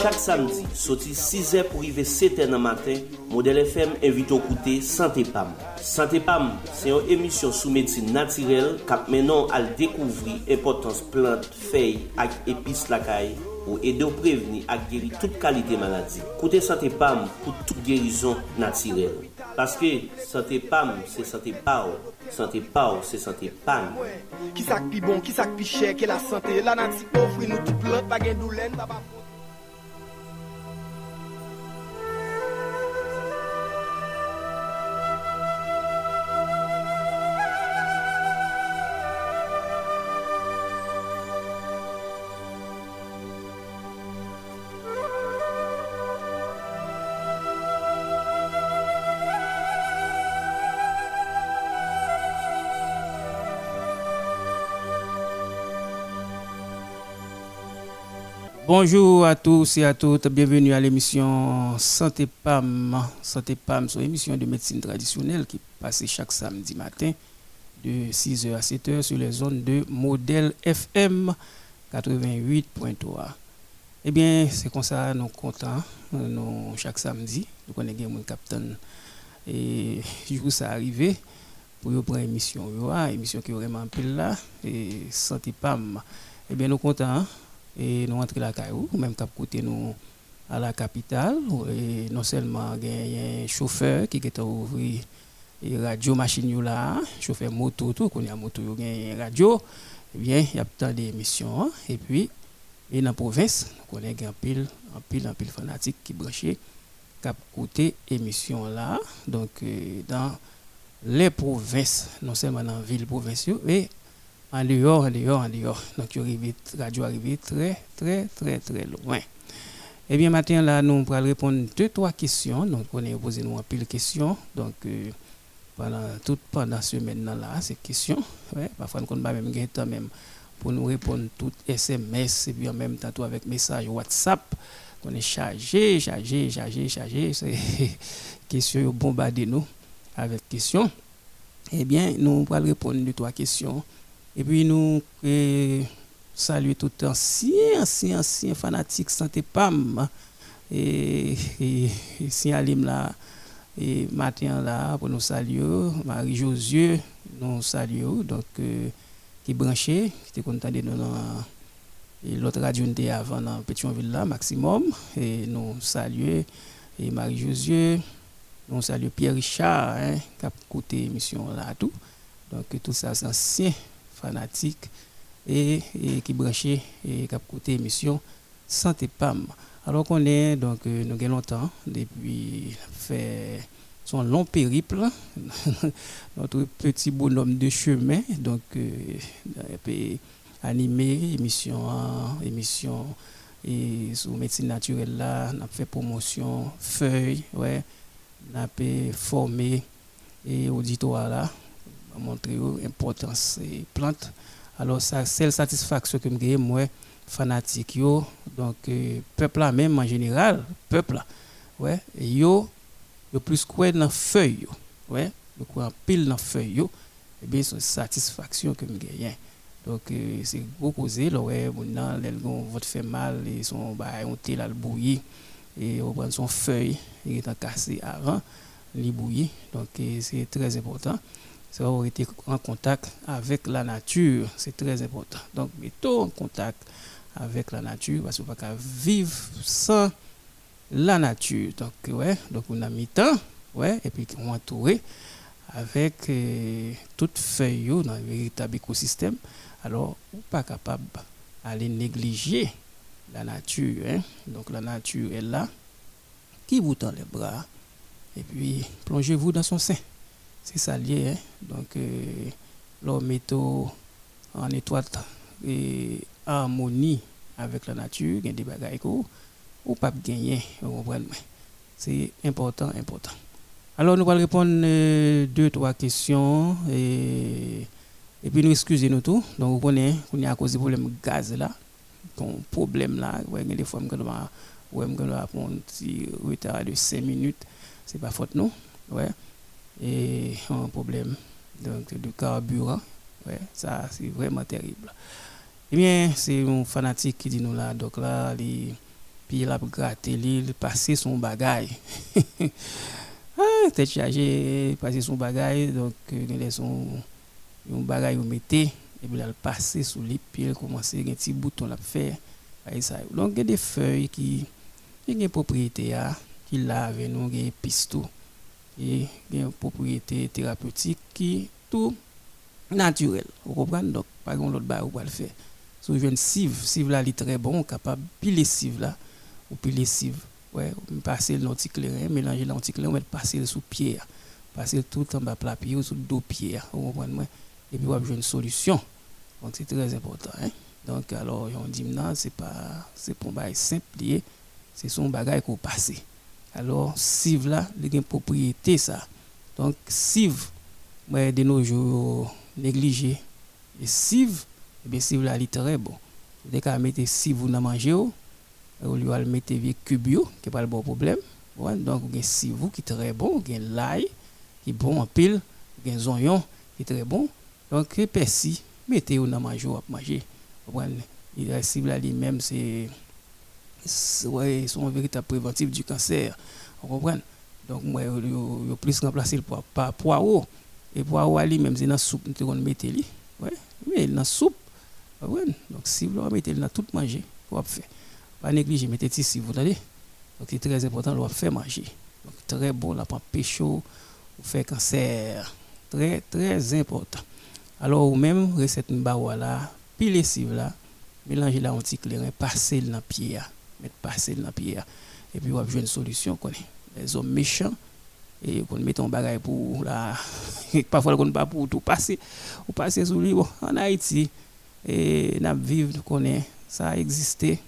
Chak samdi, soti 6e pou rive 7e nan matin, Model FM evite ou koute Santé Pam. Santé Pam, se yon emisyon sou medsin natirel kap menon al dekouvri epotans plant, fey ak epis lakay ou ede ou preveni ak geri tout kalite maladi. Koute Santé Pam pou tout gerizon natirel. Parce que santé PAM, c'est santé PAO. Santé PAO, c'est santé PAM. Qui ça qui bon, qui ça qui cher, que la santé, la nature offre nous tout plante, pas gain douleur, Bonjour à tous et à toutes, bienvenue à l'émission Santé PAM. Santé PAM, c'est une émission de médecine traditionnelle qui passe chaque samedi matin de 6h à 7h sur les zones de modèle FM 88.3. Eh bien, c'est comme ça, nous comptons, nous, chaque samedi, nous connaissons mon capitaine et jour ça arrivé pour prendre émission, émission qui est vraiment pile là, et Santé PAM. Eh bien, nous comptons et nous entrons la caillou, même cap côté nous à la capitale. Et non seulement il y a un chauffeur qui est ouvrir et radio machine là, chauffeur moto tout qu'on a moto il radio. Et eh bien il y a tant d'émissions hein. et puis et dans la province on a un pile un pile un pile fanatique qui branché cap côté émission là. Donc euh, dans les provinces non seulement dans ville provinciale mais en dehors, en dehors, en dehors. Donc, la radio arrive très, très, très, très loin. Eh bien, maintenant, là, nous allons répondre deux, trois questions. Donc, on a posé nous un pile questions. Donc, euh, pendant toute pendant semaine là, ces questions. Parfois, nous n'avons même temps même pour nous répondre toutes SMS et puis en même temps avec message WhatsApp. On est chargé, chargé, chargé, chargé. C'est questions bombardées nous avec questions. Eh bien, nous allons répondre deux, trois questions. Et puis nous eh, saluons tout ancien, ancien, ancien fanatique santé PAM. Et, et, et là, et matin là, pour nous saluer, Marie-Josieu, nous saluons, donc, euh, qui branché, qui était content de nous dans l'autre radio avant dans Pétionville là, maximum, et nous saluons, et Marie-Josieu, nous saluons Pierre Richard, hein, qui a écouté l'émission là, tout. Donc, tout ça, c'est ancien fanatique et, qui branché et qui a écouté l'émission Santé PAM. Alors qu'on est, donc, euh, nous avons longtemps, depuis fait son long périple, notre petit bonhomme de chemin, donc, euh, peut animer émission, émission et sur médecine naturelle là, on a fait promotion, feuille, ouais, on a formé et auditoire là, montrer l'importance des plantes. Alors, ça, c'est la satisfaction que j'ai, moi, fanatique, yo, donc, euh, peuple même en général, peuple ouais, yo, yo plus quoi dans feuille, ouais, yo quoi pile dans feuille, yo, et eh bien, c'est satisfaction que j'ai. Donc, euh, c'est gros causé, là, ouais, maintenant, les votre fait mal, ils sont, bah, on le bouilli, et on prend son feuille, il est cassé avant, il bouilli, donc, euh, c'est très important c'est avoir été en contact avec la nature, c'est très important. Donc, mettons en contact avec la nature parce qu'on ne peut pas vivre sans la nature. Donc, ouais, donc on a mis temps, ouais, et puis on entouré avec euh, toutes feuilles dans le véritable écosystème. Alors, on n'est pas capable d'aller négliger la nature. Hein? Donc, la nature est là, qui vous tend les bras, et puis plongez-vous dans son sein c'est ça lié. Hein? Donc, euh, l'homme est en étroite et harmonie avec la nature, a des bagages ou pas gagner, c'est important, important. Alors, nous allons répondre euh, deux, trois questions et, et puis nous excusez-nous tout. Donc, vous connaissez, on a à cause du problème gaz là, ton problème là, ouais, des fois, on va prendre un petit retard de 5 minutes, c'est pas faute nous. Ouais et un problème donc, de carburant. Ouais, ça, c'est vraiment terrible. Eh bien, c'est un fanatique qui dit nous là, donc là, puis il a gratté, il passé son bagage. ah, tête chargée, passé son bagage, donc il a son un bagage il mettait, et puis il a passé sous les puis il a commencé, un petit bouton à faire. Donc, il y a des feuilles qui, y a des propriétés qui lavent nous, des pistes, et des propriétés thérapeutiques qui tout naturel. Vous comprenez? Donc, pas grand l'autre bas, ou pas le faire. Si vous une cive, cive là, est très bon, capable de piler cive là, ou piler cive. Ouais, passer l'anticléré, mélanger l'anticléré, on va passer sous pied, passer tout en bas plat pied ou sous deux pieds. Vous comprenez? Et puis, vous avez une solution. Donc, c'est très important. Hein? Donc, alors, on dit, non, c'est pas, c'est pour un simple, c'est son bagage qu'on passe. Alors, cive là, il y propriété, ça. Donc, cive, de nos jours, négligé. Et cive, eh bien, cive là, est très bon. Dès qu'on met cive dans manger, au lieu de mettre vieux cubio, qui n'est pas le bon problème. Ouais, donc, il y a cive qui très bon, il y l'ail qui bon en pile, il y a oignon qui très bon. Donc, persil, mettez-le dans manger à manger. Il a cible lui-même, c'est ouais, son véritable préventif du cancer. Vous comprenez? Donc, moi, je plus remplacer par poireau. Et poireau lui-même, c'est dans la soupe, nous mettre lui. Ouais, mais dans la soupe. Ouais. Donc, si vous mettez dans tout manger, vous faire. Pas négliger, mettez ici, vous entendez? Donc, c'est très important, vous faire manger. Donc, très bon, là, pas pécho, vous fait cancer. Très, très important. Alors, ou même, recette là, pile cive là, mélanger la un petit clairin, passer dans pied, mettre passer dans pied. Et puis, vous avez une solution, connaît. Les hommes méchants, et qu'on met un bagage pour la parfois qu'on pas pour tout passer. Ou passer sous lui. Bon, en Haïti et n'a vivre nous connaît ça a existé.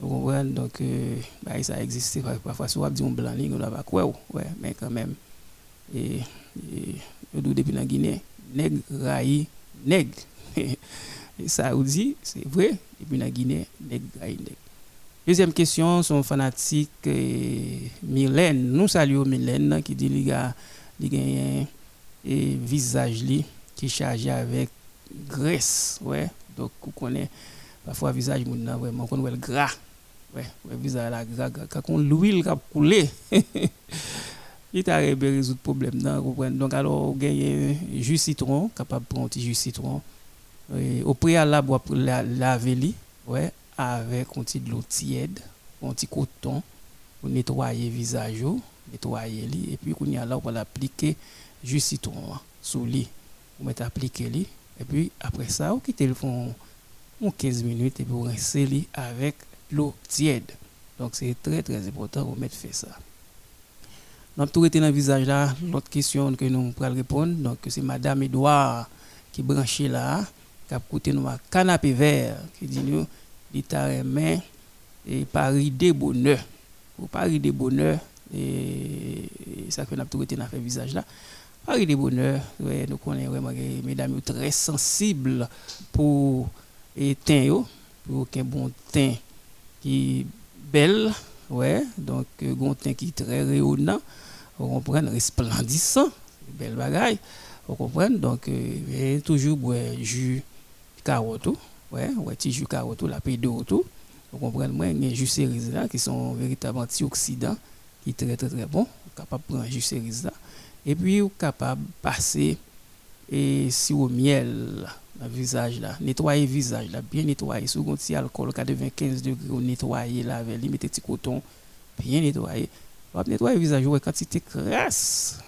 Vous comprenez? Donc euh, bah, ça a existé. Parfois si on dit un blanc on va quoi ouais mais quand même. Et depuis la Guinée nègre raï nègre. Et ça dit c'est vrai. Et puis la Guinée nègre raï nègre Deuxième question, son fanatique Mylène. Nous saluons Mylène qui dit qu'il a un visage qui est chargé avec graisse. Ouais. Donc, vous connaissez parfois visage est vraiment on le gras. Ouais, le visage là gras, quand l'huile a coulé. il t'a résoudre le problème. Donc, alors, avez jus citron, capable de prendre un jus citron. au préalable, vous laver ouais, avec un petit de l'eau tiède, un petit coton pour nettoyer le visage, nettoyer lui et puis qu'on y a là pour l'appliquer juste sous lui. Vous mettez appliquer lui et puis après ça, vous quittez le fond 15 minutes et puis vous rincez avec l'eau tiède. Donc c'est très très important vous mettre faire ça. Donc tout était dans le visage là, l'autre question que nous pourrons répondre, donc c'est madame Edouard qui branché là, qui a coûté nous un canapé vert qui dit nous l'État remet et Paris de bonheur. Pour Paris de bonheur, et ça fait tout été dans visage là. Paris de bonheur, ouais, nous connaissons vraiment mesdames très sensibles pour et teint pour qu'un bon teint qui belle, ouais, donc un teint qui est très rayonnant, on comprend resplendissant, belle bagaille, on comprend donc euh, toujours boire jus carotte ouais, ouais, petit jus carotte, la paix de tout. Vous comprenez, moi, il y a jus cerise là qui sont véritables antioxydants, qui très très très bons. capable de prendre jus cerise là. Et puis, vous capable passer et si au miel le visage là, nettoyer visage là, bien nettoyer. Si vous avez alcool 95 degrés, vous nettoyer là avec mettez petit coton, bien nettoyer. Vous nettoyer visage, ouais, quantité crasse.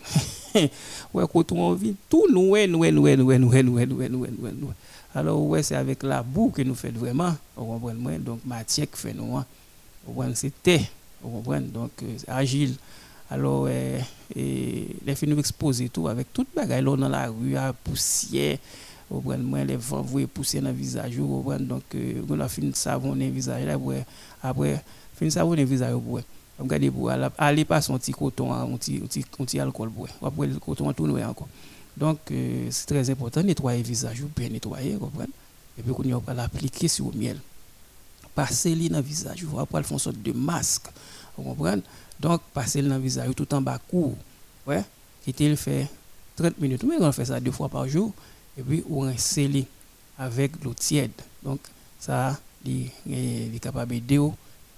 ouais, coton tout noué, noué, noué, noué, noué, noué, noué, noué, noué. Alors, ouais, c'est avec la boue que nous faisons vraiment. Vous comprenez? Donc, matière qui fait nous. Hein. Vous comprenez? C'est Vous comprenez? Donc, euh, agile. Alors, euh, et les filles nous exposer tout avec toute bagaille dans la rue, à poussière. Vous comprenez? Les vents, vous pousser dans le visage. Vous comprenez? Donc, euh, on a fini de savonner le visage. Là, après, fini de savonner le visage. Vous Regardez, pour aller passer un petit coton, un petit alcool. Après, le coton, tout nous encore. Donc, euh, c'est très important, nettoyer le visage, bien nettoyer, comprenez? Et puis, on va l'appliquer sur le miel. Passer dans le visage, vous après, faire une sorte de masque, vous comprenez? Donc, passer dans le visage tout en bas court, ouais? Quitter le fait 30 minutes, mais on fait ça deux fois par jour, et puis on rincer avec l'eau tiède. Donc, ça il est capable d'aider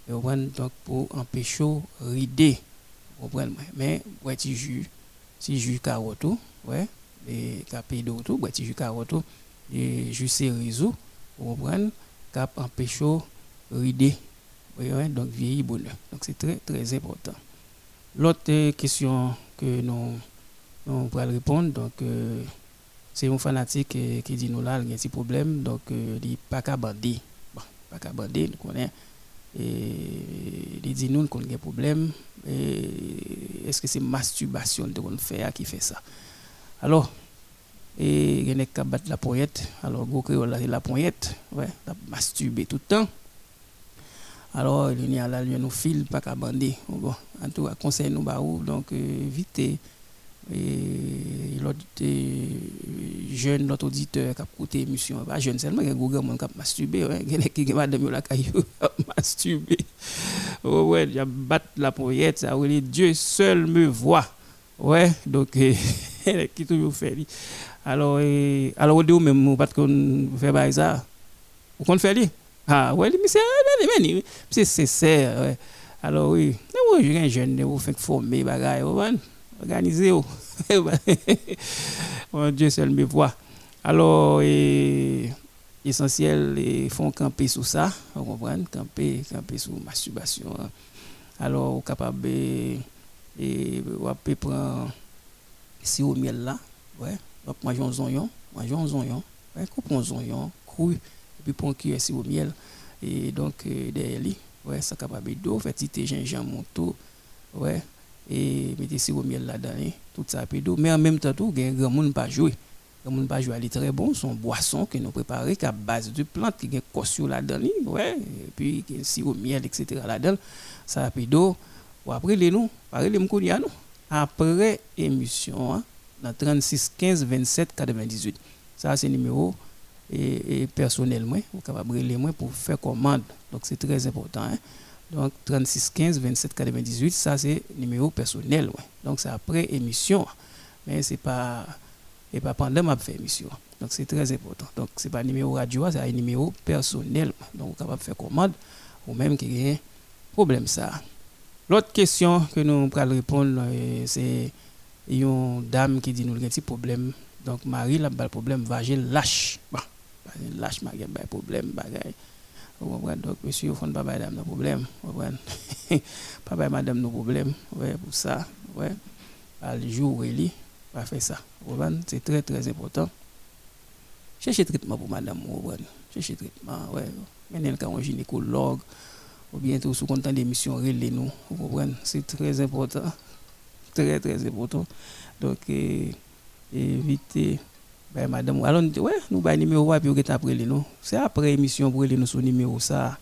donc pour empêcher rider mais ouais tu jus si jus carotte ouais et capé d'eau tout ouais tu jus carotte et jus cérézo vous comprenez cap empêcher rider ouais, donc vieillir bonheur donc c'est très très important. L'autre question que nous nous pourrons répondre donc euh, c'est un fanatique euh, qui dit nous là il y a un petit problème donc euh, il pas qu'à bander bon pas qu'à nous connaissons et il dit nous qu'on a un problème est-ce que c'est masturbation de qu'on fait qui fait ça alors et il y a qu'à battre la poète alors go créole la poète ouais masturber tout le temps alors il y a là nous file pas qu'à bander bon en tout cas conseil nous bah donc euh, vite et l'autre jeune notre auditeur qui a écouté l'émission pas jeune seulement il y a Google qui a masturbé il y a qui madame la caillou masturbé oh ouais il a battu la poète ça Dieu seul me voit. Ouais donc qui toujours fait alors alors on même pas qu'on fait ça? Ou qu'on fait ah ouais mais c'est c'est sincère ouais alors oui mais oui je jeune vous faites former bagaille organisé. Oh. bon Dieu seul me voit. Alors, et, essentiel, ils font camper sous ça, vous comprenez, camper, camper sous masturbation. Alors, capable et, prendre si au miel là, ouais, un zonyon, manger un zonyon, ouais, couper un zonyon, cru, et puis prendre un cuillère au miel, et donc, euh, derrière lui, ouais, ça capable d'eau, faire petit gingembre, monto, ouais, et mettez sirop miel là-dedans, tout ça d'eau. Mais en même temps, tout, il grand monde pas jouer. Grand monde pas jouer, elle est très bon, son boisson que nous préparons, qui à base de plantes, qui a un là-dedans, ouais, et puis sirop miel, etc. là-dedans, ça d'eau. Ou après, les nous, parlez les nous. Après émission, dans 36 15 27 98. Ça, c'est le numéro et, et personnel, moi, vous capable les moi pour faire commande. Donc, c'est très important. Hein. Donc 36 15 27 98, ça c'est numéro personnel. Donc c'est après émission. Mais c'est pas et pas pendant ma fait émission. Donc c'est très important. Donc c'est pas numéro radio, c'est un numéro personnel. Donc vous capable faire commande ou même qui a problème ça. L'autre question que nous allons répondre c'est une dame qui dit nous avons un petit problème. Donc Marie a un problème vagin lâche. Bon, lâche Marie a un problème bagaille. Donc, monsieur, il faut pas madame, nos problèmes. Papa et madame, nos problèmes. Ouais, pour ça, ouais. Le jour il va faire ça. C'est très, très important. Cherchez traitement pour madame, Cherchez traitement, ouais. Maintenant, quand un gynécologue, ou bien tout sous content d'émission, relais nous. C'est très important. Très, très important. Donc, évitez ben, madame, alors, ouais, nous un numéro, puis vous après nous. C'est après émission pour nous sur numéro, ça.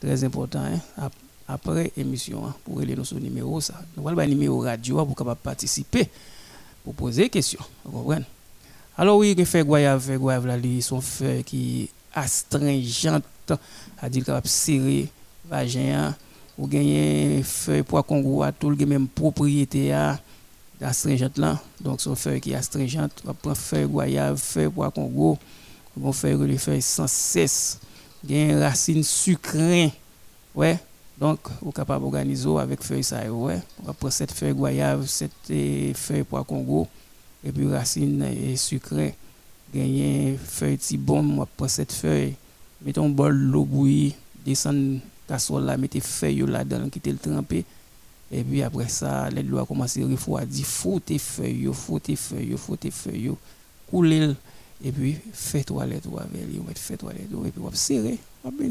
Très important, hein. Après émission, hein, pour nous sur numéro, ça. Nous avons un numéro radio pour capable participer, pour poser des questions. Vous comprenez? Alors, oui, il fait goyave, fait goyave, là, son feu qui astringente, à dire capable serrer, vagin, ou gagner feuille pour Congo, à tout le même propriété, à astringente là. Donc, son feuille qui est astringente, on va prendre feuille goyave, feuille bois Congo, on faire les feuilles sans cesse. Une racine sucrée. Ouais. Donc, on est capable d'organiser avec feuille ça. Ouais. On va prendre cette feuille goyave, cette eh, feuille pois Congo, et puis racine eh, sucrée. Gagner feuille bombe, on va prendre cette feuille, mettons un bol d'eau bouillie, descendre casserole là, mettez feuille là-dedans, quitter le tremper. Et puis après ça, les lois commencent à refroidir, faut tes feuilles, faut tes feuilles, faut tes feuilles, couler. Et puis, fais toilette avec lui, fais toilette et puis bien.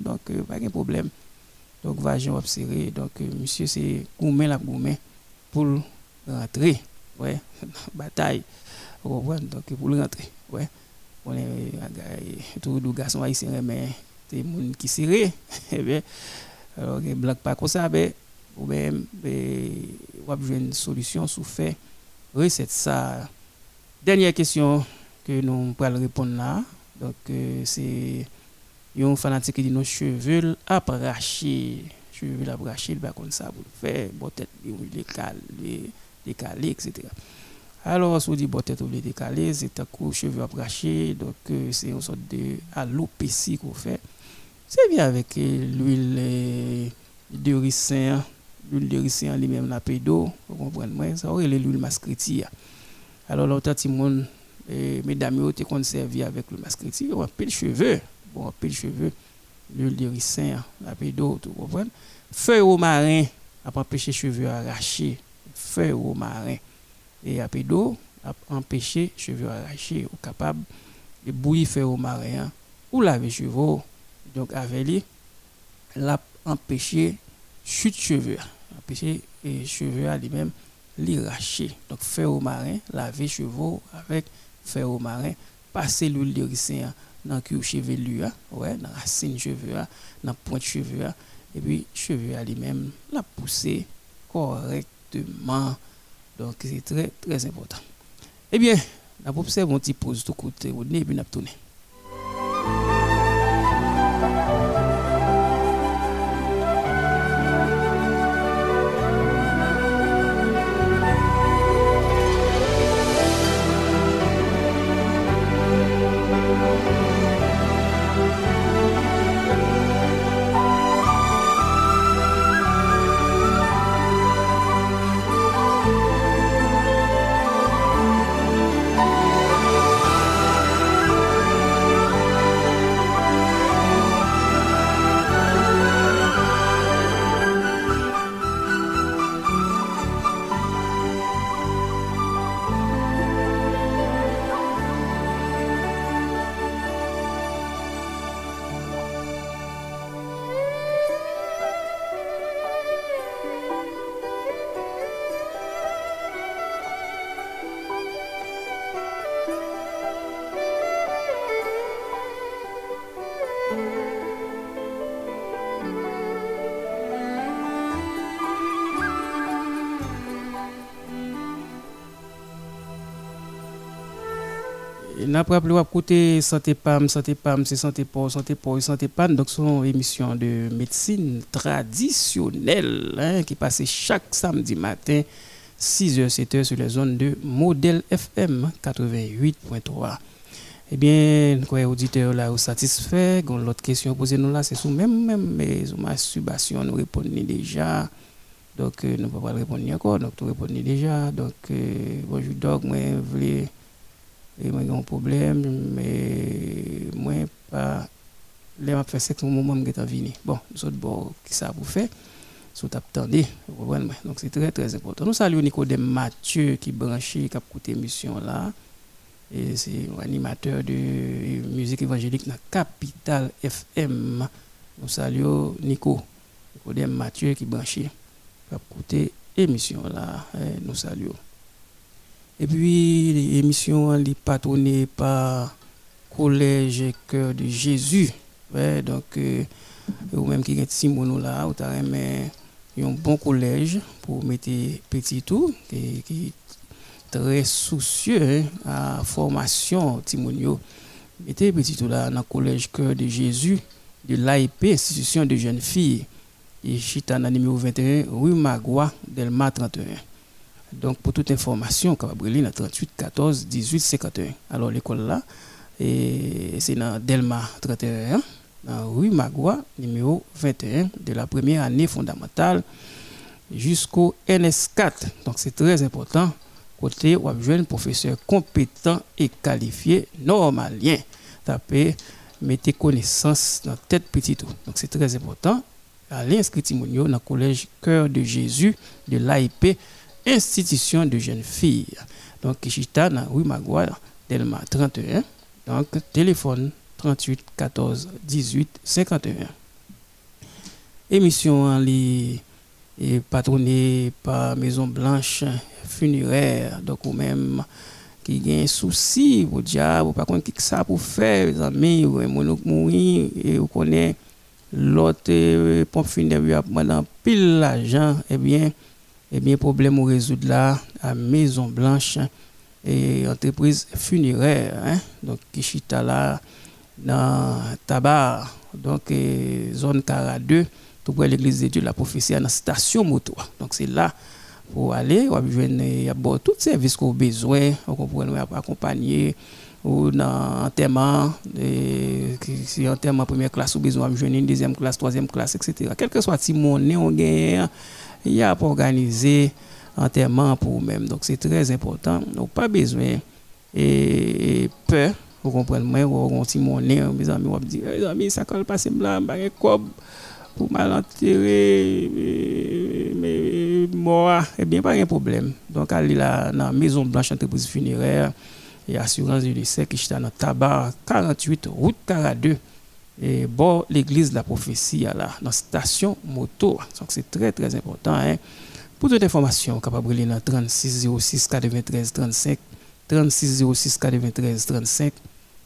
Donc, euh, pas de problème. Donc, vagin va serrer. Donc, euh, monsieur, c'est gourmet la gourmet pour rentrer. Ouais, bataille. Donc, pour rentrer. Ouais. On est tout le garçon haïtien, le monde qui serré. Eh bien, alors, blanc pas comme ça, mais ou même on va une solution sous fait. Recette ça. Dernière question que nous allons répondre là. Donc euh, c'est un fanatique qui nos cheveux apprachés cheveux apprachés il va comme ça pour faire. Bon tête les décalé etc Alors, si on dit bon tête oublié décalé, c'est un coup cheveux abrachés, donc euh, c'est une sorte de alopécie qu'on fait. Bien avec l'huile de ricin, l'huile de ricin lui-même la pédo, vous comprenez? Ça aurait l'huile mascriti. Alors, l'autre petit monde, mesdames, ont été conservé avec l'huile mascriti, on a pile cheveux, bon, pile cheveux, l'huile de ricin, la pédo, vous comprenez? Feuille au marin, après empêcher cheveux arrachés, feuille au marin. Et à a empêché cheveux arrachés ou capable de bouillir faire au marin ou laver cheveux donc avec lui l'a empêché chute cheveux empêché et cheveux à lui-même l'arracher. Donc faire au marin laver cheveux avec faire au marin passer l'huile de ricin dans le chevelu ouais dans racine cheveux dans pointe cheveux et puis cheveux à lui-même la pousser correctement. Donc c'est très très important. Eh bien, on observe un petit pause de côté, n'a pas plus côté santé PAM, santé PAM, c'est santé pour, santé pour, santé PAM. Donc, une émission de médecine traditionnelle hein, qui passe chaque samedi matin, 6h, 7h sur les zones de modèle FM 88.3. Eh bien, quoi, auditeur là, satisfait. L'autre question posée nous là, c'est sur même, même, mais masturbation, nous répondons déjà. Donc, euh, nous ne pouvons pas répondre encore. Donc, nous répondons déjà. Donc, euh, bonjour, donc, moi, je voulais et moi j'ai un problème mais moi pas les m'a fait sexe au moment où j'étais venu. Bon nous autres bon qui ça vous fait? Sous attendez donc c'est très très important. Nous saluons Nicodème Mathieu qui branché qui a écouté émission là. Et c'est un animateur de musique évangélique dans Capital FM nous saluons Nico Nicodème Mathieu qui branché qui a écouté émission là. Nous saluons et puis, l'émission est patronnée par Collège Cœur de Jésus. Donc, euh, ou même qui est Simon là, ou a un bon collège pour mettre petit tout, qui, qui est très soucieux hein, à formation Timonio. Mettez petit tout là dans le collège Cœur de Jésus de l'AIP, institution de jeunes filles. Et Chitana numéro 21, rue Magua, Delma 31. Donc, pour toute information, Cabreli, dans 38 14 18 51. Alors, l'école là, c'est dans Delma 31, dans rue Magua, numéro 21, de la première année fondamentale jusqu'au NS4. Donc, c'est très important. Côté, on un professeur compétent et qualifié, normalien. Tapez, mettez connaissance dans tête petite. Donc, c'est très important. Allez inscrire dans le collège Cœur de Jésus de l'AIP institution de jeunes filles. Donc, Kishita, rue Maguire, Delma 31. Donc, téléphone 38 14 18 51. Émission en est patronnée par Maison Blanche Funéraire. Donc, ou même qui a un souci, vous diable, par contre, qui ça pour faire, les amis, ou mourir, et vous connaissez l'autre euh, pompe funéraire, pendant pile l'argent, eh bien, eh bien, problème au résoudre là à Maison Blanche et entreprise funéraire. Hein? Donc, Kishita là, dans Tabar, donc zone 42, tout près l'église de Dieu, la prophétie, dans la station moto. Donc, c'est là, pour aller, y a tout service qu'on a besoin, on comprend, accompagner ou dans enterrement, si enterrement première classe ou besoin de une deuxième classe, troisième classe, etc. Quel que soit si mon on gagne, y a pour organiser enterrement pour vous-même. Donc c'est très important. Donc pas besoin et, peur, vous comprenez, moi, ou si mon mes amis, on dire, mes amis, ça colle pas, c'est blanc, bah, pour mal enterrer, mais moi, eh bien, pas de problème. Donc, aller là, dans la Maison Blanche Entreprise Funéraire, et assurance lycée qui est dans tabac 48 route 42 et bon l'église de la prophétie dans la station moto donc c'est très très important hein. pour toute information capable de dans 36 06 93 35 36 06 93 35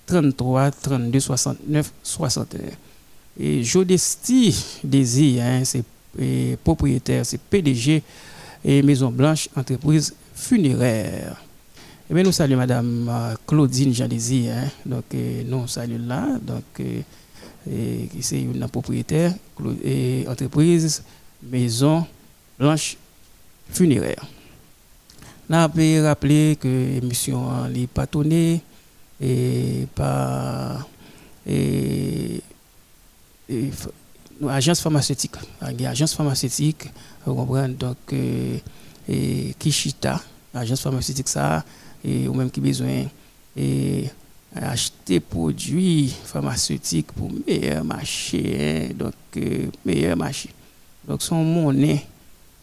33 32 69 61 et Jodesti Désir hein, c'est propriétaire c'est PDG et Maison Blanche entreprise funéraire eh nous saluons Madame euh, Claudine Jandézy. Hein. Donc, euh, nous saluons là. Donc, euh, c'est une propriétaire et entreprise Maison Blanche Funéraire. Nous avons rappelé que l'émission est patonnée et par et, agence pharmaceutique. Agence pharmaceutique, vous comprenez, donc, et Kishita, agence pharmaceutique, ça et ou même qui besoin et acheter produits pharmaceutiques pour meilleur marché hein, donc euh, meilleur marché. Donc son monnaie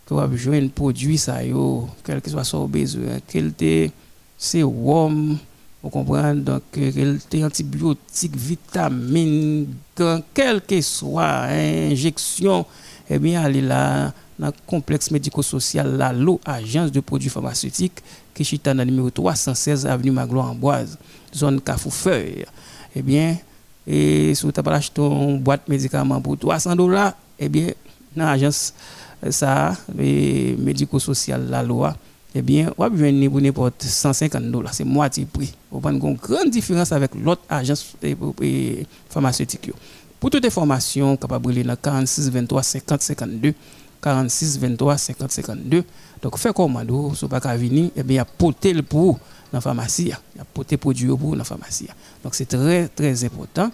que va besoin produit ça yo quel que soit son besoin quel c'est sérum vous comprenez? Donc euh, quel était antibiotique vitamine quel que soit hein, injection eh bien allez là dans le complexe médico-social la LO, agence de produits pharmaceutiques, qui est dans le numéro 316 avenue Maglo Amboise, zone Cafoufeuille. Eh bien, et si vous avez acheté une boîte de médicaments pour 300 dollars, eh bien, dans l'agence ça, médico-social la loi, eh bien, vous avez pour n'importe 150 dollars, c'est moitié prix. Vous avez une grande différence avec l'autre agence pharmaceutique. Pour toute information, capable de 46 23 50 52 46 23 50 52. Donc, fait commando, si vous pas venir, eh bien, il y a porté le pour dans la pharmacie. Il a porté produit pour dans la pharmacie. Donc, c'est très, très important.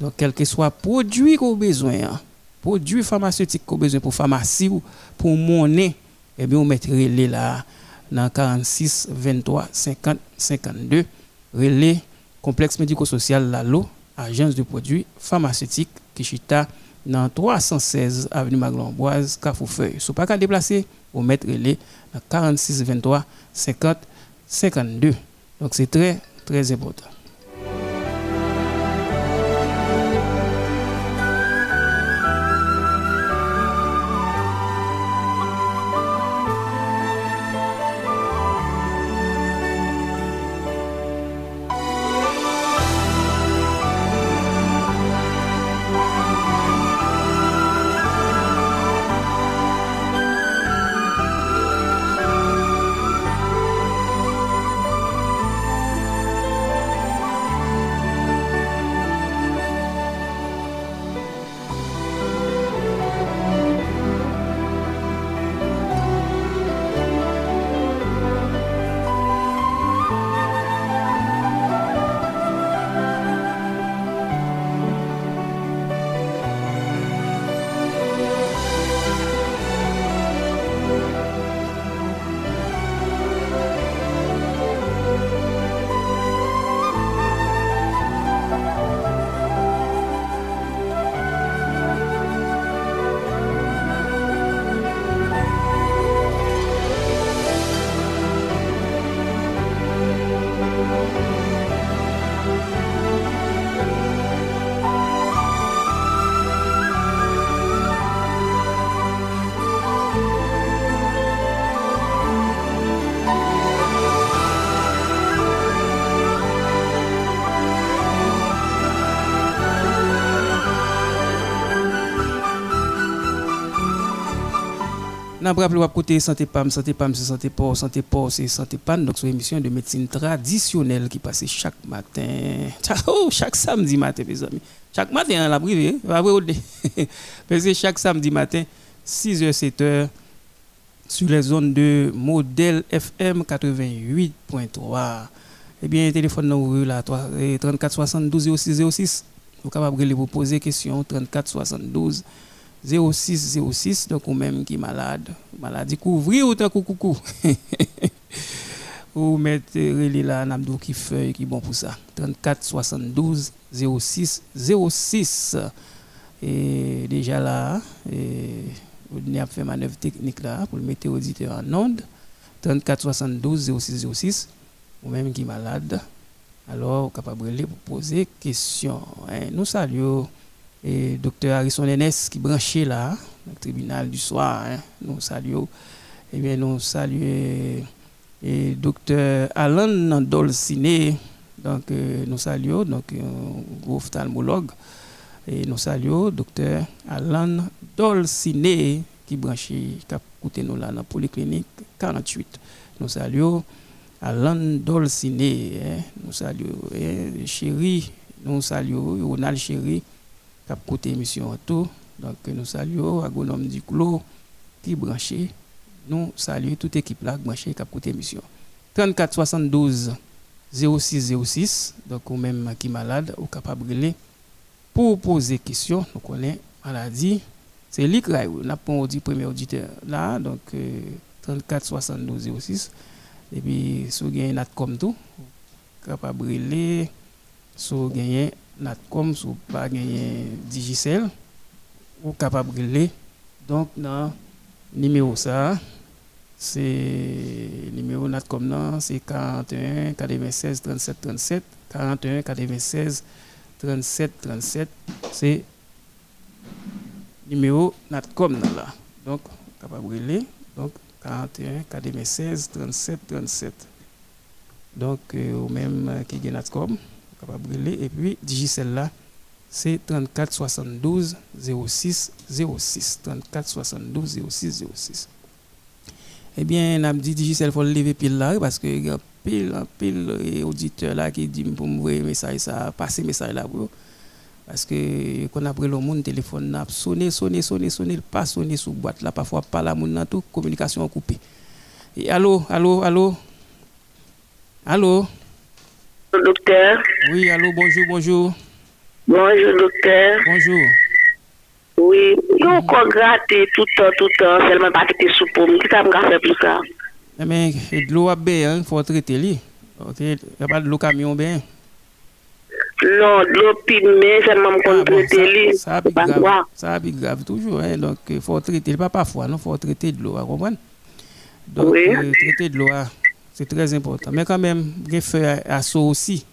Donc, quel que soit produit qu'on a besoin, produit pharmaceutique qu'on a besoin pour pharmacie ou pour monnaie, eh bien, on mettrait les là dans 46 23 50 52. Relais complexe médico-social Lalo, agence de produits pharmaceutiques Kishita dans 316 avenue Maglamboise, Cafoufeuille. Si vous pas qu'à déplacer, vous mettre les 46 23 50 52. Donc c'est très très important. N'a pas rappelé côté santé PAM, santé PAM, c'est santé port, santé port, c'est santé PAN. Donc, c'est une émission de médecine traditionnelle qui passe chaque matin. Oh, chaque samedi matin, mes amis. Chaque matin, à la privée, va Parce que chaque samedi matin, 6h, 7h, sur les zones de modèle FM 88.3. Eh bien, téléphone nous là 34 72 06 06. Vous de vous poser question 34 72 06 06 donc ou même qui malade, maladie couvrir ou tant coucou. ou mettre là n'abdou qui feuille qui bon pour ça. 34 72 06 06. Et déjà là, et, on a fait manœuvre technique là pour le mettre auditeur en onde. 34 72 06 06 ou même qui est malade. Alors, capable de poser question. Hein. Nous saluons et docteur Harrison Lennes qui branché là, le tribunal du soir. Hein. Nous saluons. Eh bien, nous saluons et docteur Alan Dolciné. Donc, euh, nous saluons, donc, un gros ophtalmologue. Et nous saluons docteur Alan Dolciné qui branché, qui a écouté nous là dans la polyclinique 48. Nous saluons Alan Dolciné, hein. nous saluons hein, Chéri, nous saluons Ronald Chéri qui a écouté l'émission tout. Donc nous saluons Agonome du Clos qui branché. Nous saluons toute équipe là branché qui a écouté l'émission. 34 72 06 06, donc ou même qui malade, ou capable de pour poser question. Nous connaissons maladie. C'est lui qui a dit premier auditeur là, donc 34 72 06. Et puis, si vous avez NATCOM tout, capable de si vous avez NATCOM, vous pas gagné Digicel, ou capable de Donc, dans numéro ça, c'est numéro NATCOM, c'est 41 96 37 37, 41 96 37 37, c'est numéro NATCOM là. Donc, capable de Donc, 41 96 37 37. Donc, euh, ou même euh, qui est NATCOM, capable Et puis, Digicel là, c'est 34 72 06 06. 34 72 06 06. Eh bien, on a dit Digicel, faut lever pile là, parce que y a pile, pile auditeur là qui dit pour me message, ça, passer message là pour parce que quand après le monde téléphone n'a sonné sonné sonné sonné pas sonné sous boîte là parfois pas la monde tout communication coupée. Et allô allô allô? Allô? Docteur. Oui allô bonjour bonjour. Bonjour docteur. Bonjour. Oui yo encore gratter tout le temps tout le temps seulement pas quitter sous pomme qui ça me faire plus ça? Mais de l'eau à bien faut traiter lui. OK y a pas de l'eau camion bien non, l'eau mais c'est même qu'on traite lui. Ça a grave, ça a grave toujours. Hein, donc, il faut traiter, pas parfois, il faut traiter de l'eau, vous comprenez? Donc, oui. euh, traiter de l'eau, c'est très important. Mais quand même, il faut assaut aussi.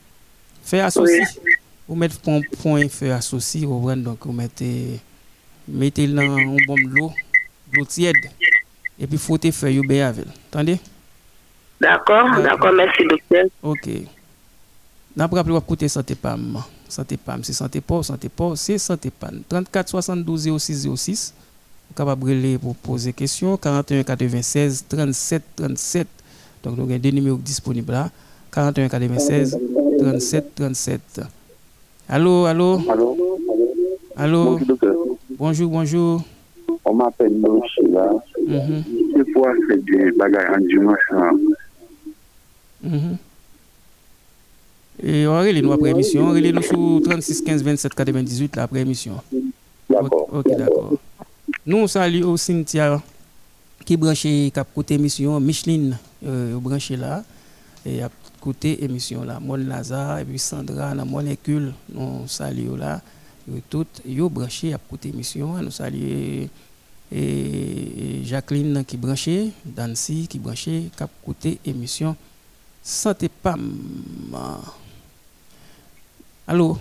Vous mettez un point feu assaut aussi, vous comprenez? Donc, vous mettez, mettez dans un bon de l'eau, l'eau tiède. Et puis, frottez feuille bien avec. Attendez? D'accord, d'accord, merci docteur. Ok. N'a pas rappelé côté santé PAM. Santé PAM, c'est santé pas, santé pas, c'est santé PAM. 34 72 06 06. Vous capable pour poser question 41 96 37 37. Donc nous avons deux numéros disponibles là. 41 96 37 37. Allô, allô? Allô? Allô? Bonjour, bonjour. On m'appelle Nochila. Mhm. C'est pour faire des bagages en dimanche. Mhm. Et on va nous après émission. On va nous sur 36 15 27 98 après émission. D'accord. Ok, d'accord. Nous saluons au Cynthia qui branché cap côté émission Micheline euh, branché là et à côté émission là Mon Lazare et puis Sandra dans molécule nous saluons là yo toutes yo branché à côté émission nous saluons et Jacqueline qui branché Dancy qui branché cap côté émission Santé Pam. Allô?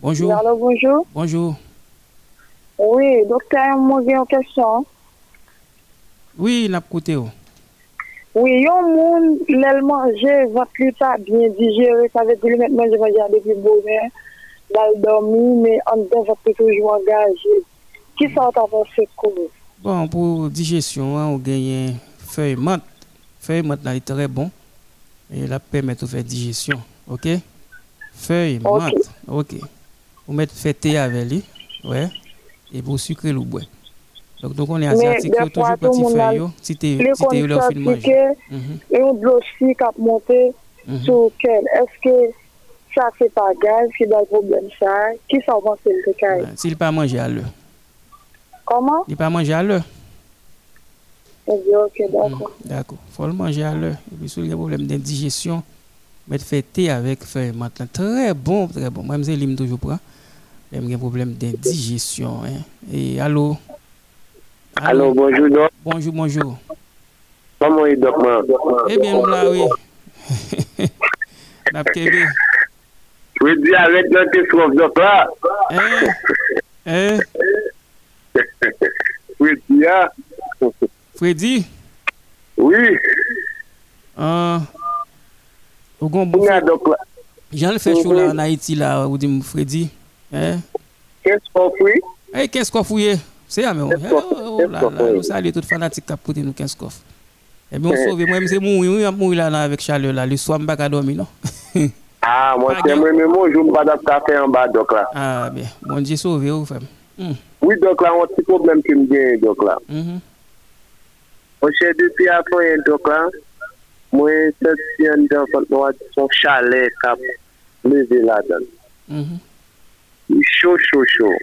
Bonjour. Allô, bonjour. Bonjour. Oui, docteur, moi j'ai une question. Oui, n'a côté. Oui, yon moun lèl manje, votre lui pas bien digéré, ça veut dire mettre manger manger depuis bonheur, dans dormi, mais en dedans votre toujours engagé. Qui ça t'a fait quoi Bon, pour digestion, hein, on gagne feuille menthe. Feuille menthe là, est très bon. Et la permet de faire digestion. OK? Ok. menthe. OK. Vous mettez fait thé avec lui. Ouais. Et vous sucrez le bois. Donc, on est des yo, toujours petit le feuille, yo, si si fin de constatés manger. que Mhm, et on l'eau aussi qui a monté mhm. sur quel? Est-ce que ça c'est pas gaz qui a le problème ça? Qui s'en le cas Ouais, S'il pas manger à l'heure. Comment? Il pas manger à dit ok, d'accord. D'accord. faut le manger à l'heure. Et puis, si il y a un problème d'indigestion, mettre fait thé avec feuille menthe. là. Très bon, très bon. Moi, je lim toujours prend. Il y a un problème d'indigestion. Hein. Et Alo, bonjou do. Bonjou, bonjou. Koman yi dokman? Ebyen eh nou la we. Nap tebe. We di avet nan te skof dokman. Eh, eh. Freddy ya. Freddy? Oui. An. Ogon bon. Mwen a dokman. Jan l fè chou la an Haiti la ou di mou Freddy. Eh. Kè skof we? Eh, kè skof we ye. Se ya men ou. Ou sa li tout fanatik kap pote nou 15 kof. E bi ou sove mwen mse mou yon yon mou yon lan avèk chale la. Li swa mba ka domi non. Ah, bon oh, hmm. A mwen se mwen mwen mou joun mba dap kafe an ba dok la. A be. Mwen di sove ou fem. Oui dok la. On ti problem ki mgen dok la. Mwen se depi apon yon dok la. Mwen se siyan dan fant mwa di son chale kap leve la dan. Mm-hmm. Chou chou chou.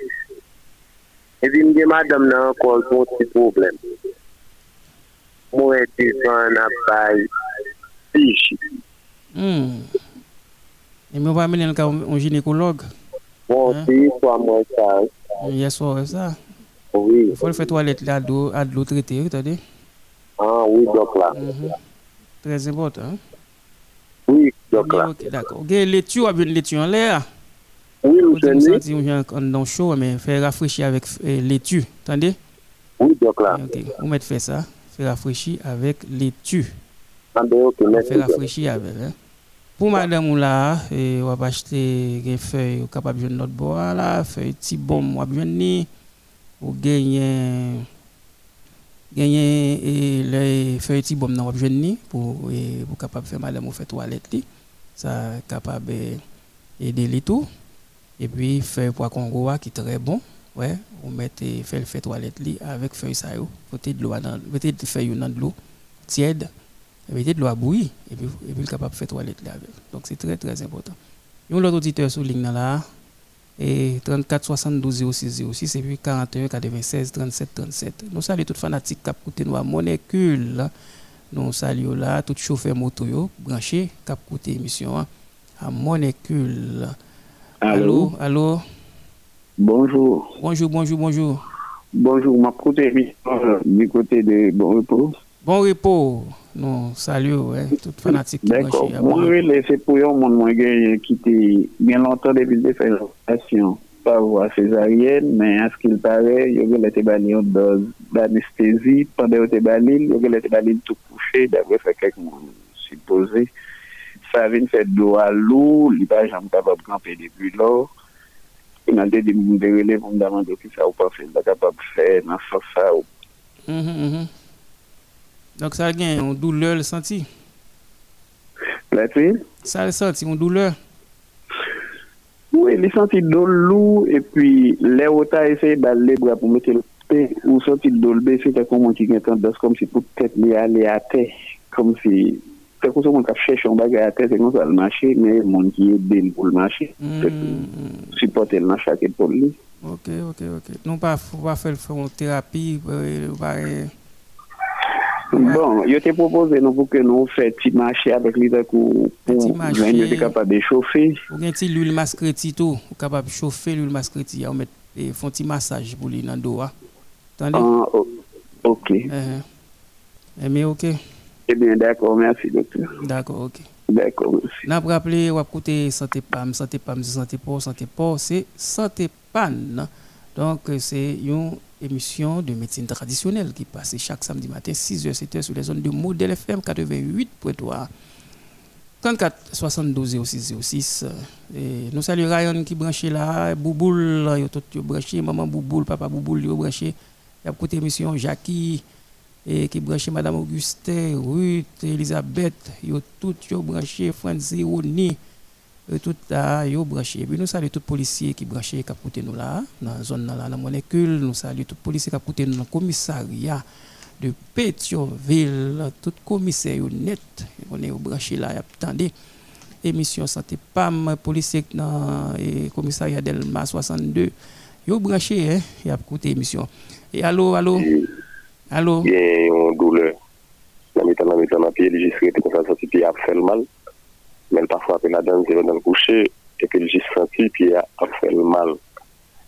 E di mge madam nan kon kon si problem. Mwen ti san apay pichi. Hmm. E mwen wamenen ka un ginekolog? Mwen ti kwa mwen sa. Ye sor e sa? Oui. Fol fè toalet la ad lo trete, ou ta de? Ah, oui, dok la. Trez important. Oui, dok la. Ok, d'akon. Ge letu, wap yon letu an le a? Oui, Vous monsieur, me Nick. sentez, dans chaud, mais faire rafraîchir avec euh, laitue. Attendez? Oui, Doc, là. Ok, vous mettez faire ça. Faire rafraîchir avec laitue. Ah, ben, ok, merci, Faire rafraîchir avec. hein. Pour madame ou là, eh, on va acheter des feuilles capable de notre bois là, feuilles petit bon, on va bien ni ou gagner gagner les feuilles petit bon on va bien ni pour pour capable faire madame ou faire toilette. Ça capable eh, aider les tout. Et puis feuille pois congo qui est très bon. Ouais, on met fait le fait toilette li avec feuille ça côté de l'eau dans côté de feuille dans de l'eau tiède mettez de l'eau à et puis, et puis le capable faire toilette avec. Donc c'est très très important. Nous l'autre auditeur sur ligne là et 34 72 06 06 et puis 41 96 37 37. Nous saluons tous fanatiques qui écoutent nous à Monécule. Nous saluons là tout chauffeur moto yo branché qui écoute émission hein, à Monécule. Allô? Allô? Bonjour. Bonjour, bonjour, bonjour. Bonjour, ma côté euh, du côté de Bon Repos. Bon Repos. Non, salut, ouais, tout fanatique. D'accord. Moi, bon je c'est pour un monde qui était bien longtemps depuis de faire l'opération par voie césarienne, mais à ce qu'il paraît, il y a été banni en dose d'anesthésie. Pendant qu'il était banni, il y a été banni tout couché, d'après quelques mois supposé. Favin fèd do alou, li pa jam kapab kampè depi lò. E nan de di moun derele pou m daman de ki sa ou pa fè, la kapab fè nan fò sa ou. Mhm, mhm. Donk sa gen, yon doule l senti? La ti? Sa l senti, yon doule? Ou e li senti dolou, e pi le wota ese bal le bra pou mette l pe, ou senti dolbe, se ta kon moun ki gen tendas kom si pou tèt li ale ate, kom si... Fèk ou se moun kap chèch yon bagay a tè, se moun sal mâche, mè moun ki e bel pou l'mâche. Mm. Supporte l'mâche akè e pou l'li. Ok, ok, ok. Nou pa fè l'fèron terapi, ou pa e... Bon, yo te propose nou pou ke nou fè ti mâche apèk li tak ou jwen yo te kapab de choufe. Ou gen ti l'oul maskreti tou, ou kapab choufe l'oul maskreti, ya ou met e fon ti masaj pou li nan do a. Tande? Ah, ok. Eh, eh. eh, Eme ok. Eh bien, d'accord, merci, docteur. d'accord, ok. D'accord, merci. N'a pas rappelé, ou santé pam, santé pam, c'est santé pour, santé pour, c'est santé pan. Donc, c'est une émission de médecine traditionnelle qui passe chaque samedi matin, 6h, 7h sur les zones de Modèle FM 88.3. 34 72 06 06. Et nous saluons Ryan qui branché là, Bouboule, yo tout yo branché, maman Bouboule, papa Bouboule, yo branché. Y a émission Jackie et qui branché madame Augustin, Ruth, Elisabeth, yo tout yo branché Franzi Roni. tout là, yo branché. Nous saluons tous les policiers qui branché, qui ont nous là, dans la zone dans la molécule. Nous saluons tous les policiers qui ont nous dans le commissariat de Pétionville, tout commissaire net, on est branché là, attendez. Émission Santé PAM, policier dans le commissariat Delma 62. Yo branché, hein, y a écouté émission. Et allô, allô? Alo? Gen yon doule. Nan mitan nan mitan nan piye li jis rete kon sa santi piye ap fel mal. Men pa frape la dan zero dan kouche e ke li jis santi piye ap fel mal.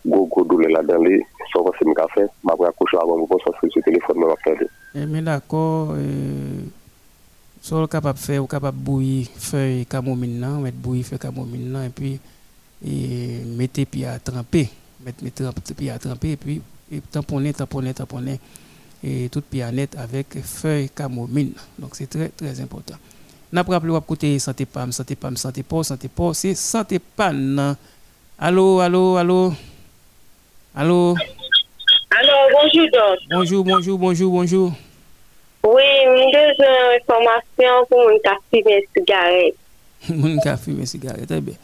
Go go doule la dan li. So va se mi ka fe. Ma pre akouche avan mou pon sa se se telefon men wap tade. E men dako so l kapap fe ou kapap bouye fey kamomin nan. Met bouye fey kamomin nan. E pi mette piye a trempe. Mette piye a trempe e pi tamponen, tamponen, tamponen. Et toute net avec feuille camomille. Donc c'est très très important. N'a pas rappelé côté santé pam, santé pam, santé pas, santé pas, c'est santé pan. Allô, allô, allô? Allô? Allô, bonjour donc. Bonjour, bonjour, bonjour, bonjour. Oui, une information pour mon café et cigarette. mon café et cigarette, très bien.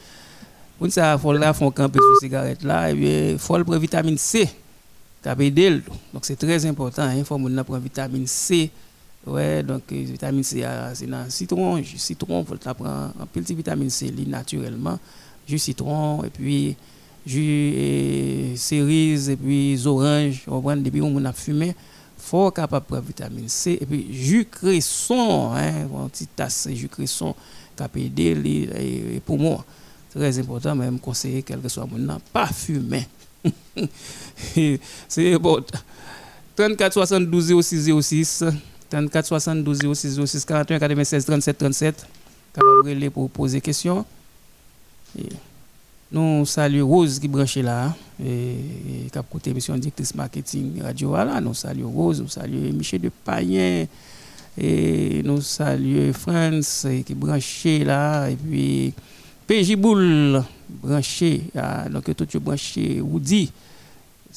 Pour ça, il faut là, faut camper sur cigarette là, et bien, il faut le vitamine C. Donc c'est très important, il faut prendre vitamine C. Ouais, donc euh, vitamine C, ah, c'est dans citron, jus citron, il faut prendre un petit vitamine C naturellement, jus citron, et puis jus et et puis orange, on prend depuis on a fumé, faut capable prendre vitamine C, et puis jus cresson, hein, une petite tasse jus cresson, capé les poumons. Très important, même conseiller, quel que soit mon pas fumer. C'est bon. 34 72 06 06 34 72 06 06 41 96 37 37 capable pour poser question. nous saluons Rose qui branche là et qui a côté émission directrice marketing radio là nous saluons Rose nous saluons Michel de Payen et nous saluons France qui branche là et puis PJ Boule branché, ah, donc tout branché Woody.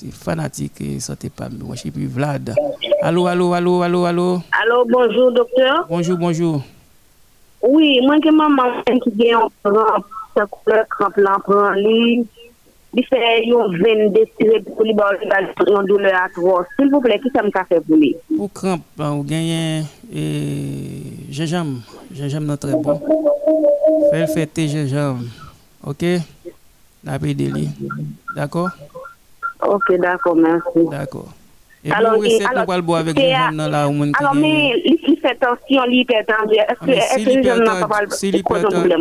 C'est fanatique et santé pas branché puis Vlad. Allô, allô, allô, allô, allô? Allô, bonjour docteur. Bonjour, bonjour. Oui, moi que maman qui vient en sa couleur crampe là prend lui. Il fait une veine destinée pour lui une douleur atroce. S'il vous plaît, qui ça me fait pour lui? Pour crampe, hein, vous gagnez gingembre. Gingembre non très bon. Faites fêter gingembre. OK? La lui. D'accord? Ok, d'accord, merci. D'accord. Et alors, vous recette, nous le boire avec gens là où on Alors, mais il fait tension, l'hypertendu. Est-ce que les gens n'ont pas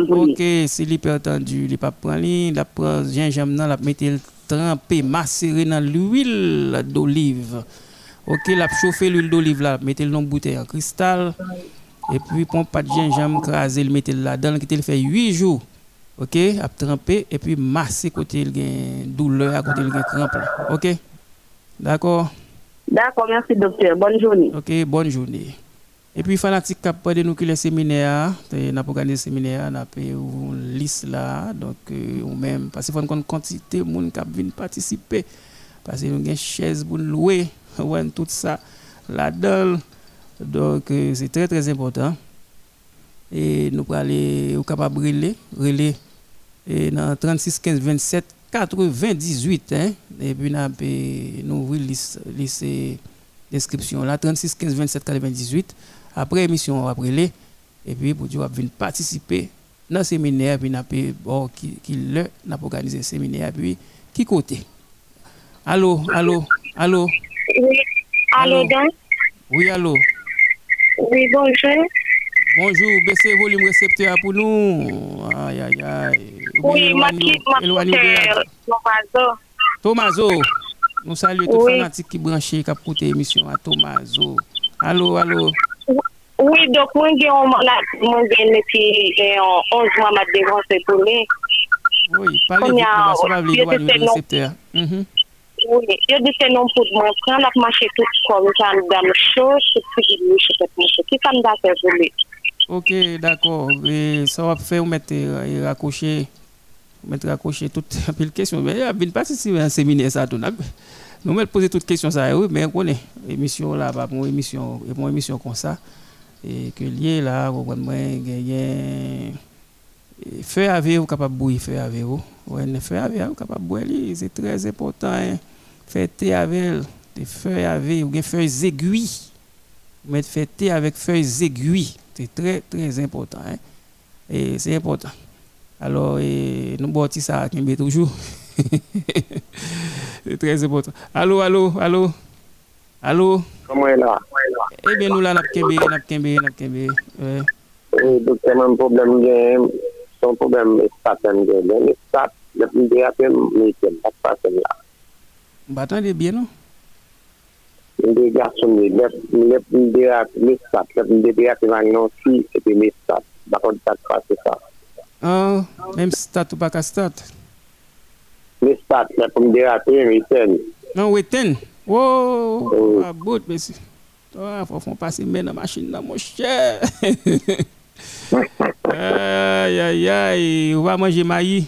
ok, si l'hypertendu, il pas prendre, il prend gingembre, il mettre le trempé, macéré dans l'huile d'olive. Ok, la chauffer l'huile d'olive là, mettez le dans bouteille en cristal. Et puis, prend pas de gingembre, crasé, le mettez là-dedans, qui le fait 8 jours ok, à tremper et puis masser côté il douleur, à côté il crampe. Ok? D'accord? D'accord, merci docteur. Bonne journée. Ok, bonne journée. Et puis, fanatique qui de nous qui les séminaires, on a organisé séminaire, on a une liste là, donc, euh, ou même, parce qu'il faut une quantité de monde qui viennent participer, parce que nous une chaise pour louer, tout ça là-dedans. Donc, euh, c'est très, très important. Et nous allons aller au capable brûler, relais et dans 36 15 27 98 hein, et puis nous ouvrir liste d'inscription là 36 15 27 98 après émission on va brûler et puis pour dire venir participer dans séminaire puis n'a bon qui qui le n'a organisé un séminaire puis qui côté. Allô allô allô. Oui allô Oui allô. Oui bonjour Bonjour, baissez volume récepteur pour nous. Aïe, aïe, aïe. Oui, Tomazo. Tomazo. Nous saluons tous les fanatiques qui branchent, qui ont écouté l'émission à Tomazo. Allô, allô. Oui, donc moi, j'ai un métier 11 mois de dévancé pour lui. Oui, parlez vite, nous allons voir le récepteur. Oui, je dis que non pour moi, quand on a marché tout comme ça, dans le show, c'est ce qui est Qui ça me fait pour lui? Ok, d'accord. Et ça va faire mettre euh, raccrocher, mettre raccrocher toutes les questions. Mais il y a une participer à un séminaire, ça, tout. Nous allons poser toutes les questions, ça, oui, mais on connaît. Émission là, pas mon émission, mon émission comme ça. Et que lié là, vous comprenez, gagner Et feu avec ou capable bouillir feu avec ou. Ouais, feu avec ou capable bouillir, c'est très important. Hein. Faire thé avec des feuilles avec ou des feuilles aiguilles. Mettre faire thé avec feuilles aiguilles, c'est très très important. Hein. Et c'est important. Alors, et, nous boitons ça met toujours. c'est très important. Allô, allô, allô? Allô? Comment est là? Eh bien, nous là, kembe, n'a kembe. Ouais. Oui, donc c'est un problème problème déraper mais c'est là. C'est là, un prendre un Mde gason mwen lep, lep mde ap mesat, lep mde de ap evan nan si, sepe mesat, bakon di tak pase sa. Oh, An, menm stat ou baka stat? Mesat, lep mde ap evan weten. Nan weten? Wou, a bout besi. To a fon pase men nan masin nan mwen chè. Ay, ay, ay, ou va manje mayi?